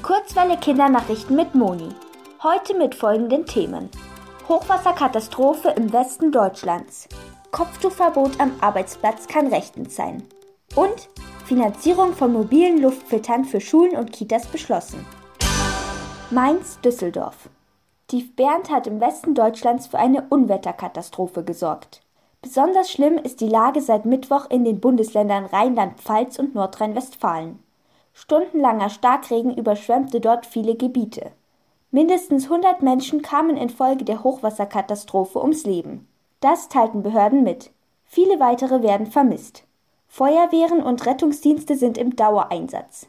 Die Kurzwelle Kindernachrichten mit Moni. Heute mit folgenden Themen. Hochwasserkatastrophe im Westen Deutschlands. Kopftuchverbot am Arbeitsplatz kann rechtens sein. Und Finanzierung von mobilen Luftfiltern für Schulen und Kitas beschlossen. Mainz-Düsseldorf. Tief Bernd hat im Westen Deutschlands für eine Unwetterkatastrophe gesorgt. Besonders schlimm ist die Lage seit Mittwoch in den Bundesländern Rheinland-Pfalz und Nordrhein-Westfalen. Stundenlanger Starkregen überschwemmte dort viele Gebiete. Mindestens 100 Menschen kamen infolge der Hochwasserkatastrophe ums Leben. Das teilten Behörden mit. Viele weitere werden vermisst. Feuerwehren und Rettungsdienste sind im Dauereinsatz.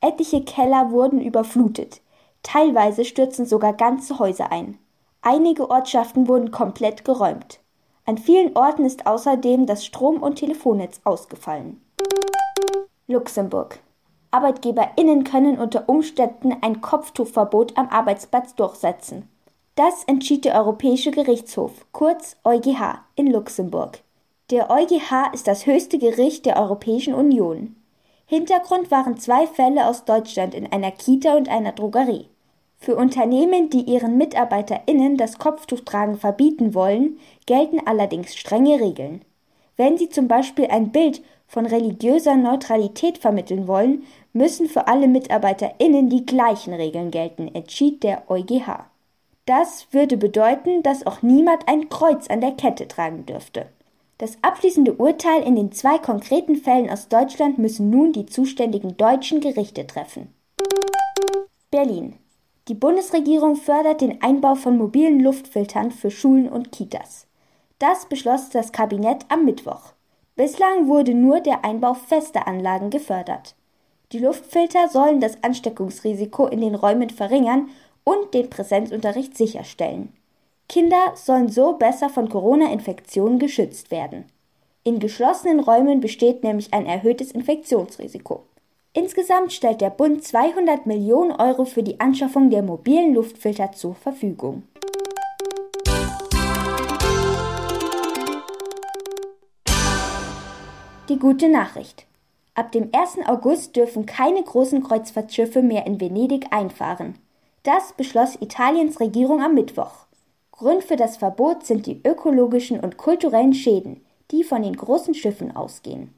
Etliche Keller wurden überflutet. Teilweise stürzen sogar ganze Häuser ein. Einige Ortschaften wurden komplett geräumt. An vielen Orten ist außerdem das Strom- und Telefonnetz ausgefallen. Luxemburg. ArbeitgeberInnen können unter Umständen ein Kopftuchverbot am Arbeitsplatz durchsetzen. Das entschied der Europäische Gerichtshof, kurz EuGH, in Luxemburg. Der EuGH ist das höchste Gericht der Europäischen Union. Hintergrund waren zwei Fälle aus Deutschland in einer Kita und einer Drogerie. Für Unternehmen, die ihren MitarbeiterInnen das Kopftuchtragen verbieten wollen, gelten allerdings strenge Regeln. Wenn sie zum Beispiel ein Bild von religiöser Neutralität vermitteln wollen, müssen für alle MitarbeiterInnen die gleichen Regeln gelten, entschied der EuGH. Das würde bedeuten, dass auch niemand ein Kreuz an der Kette tragen dürfte. Das abschließende Urteil in den zwei konkreten Fällen aus Deutschland müssen nun die zuständigen deutschen Gerichte treffen. Berlin. Die Bundesregierung fördert den Einbau von mobilen Luftfiltern für Schulen und Kitas. Das beschloss das Kabinett am Mittwoch. Bislang wurde nur der Einbau fester Anlagen gefördert. Die Luftfilter sollen das Ansteckungsrisiko in den Räumen verringern und den Präsenzunterricht sicherstellen. Kinder sollen so besser von Corona-Infektionen geschützt werden. In geschlossenen Räumen besteht nämlich ein erhöhtes Infektionsrisiko. Insgesamt stellt der Bund 200 Millionen Euro für die Anschaffung der mobilen Luftfilter zur Verfügung. Die gute Nachricht. Ab dem 1. August dürfen keine großen Kreuzfahrtschiffe mehr in Venedig einfahren. Das beschloss Italiens Regierung am Mittwoch. Grund für das Verbot sind die ökologischen und kulturellen Schäden, die von den großen Schiffen ausgehen.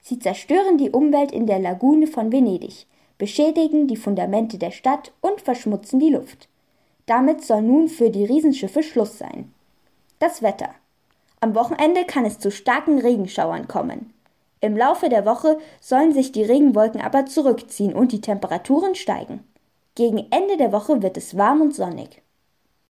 Sie zerstören die Umwelt in der Lagune von Venedig, beschädigen die Fundamente der Stadt und verschmutzen die Luft. Damit soll nun für die Riesenschiffe Schluss sein. Das Wetter. Am Wochenende kann es zu starken Regenschauern kommen. Im Laufe der Woche sollen sich die Regenwolken aber zurückziehen und die Temperaturen steigen. Gegen Ende der Woche wird es warm und sonnig.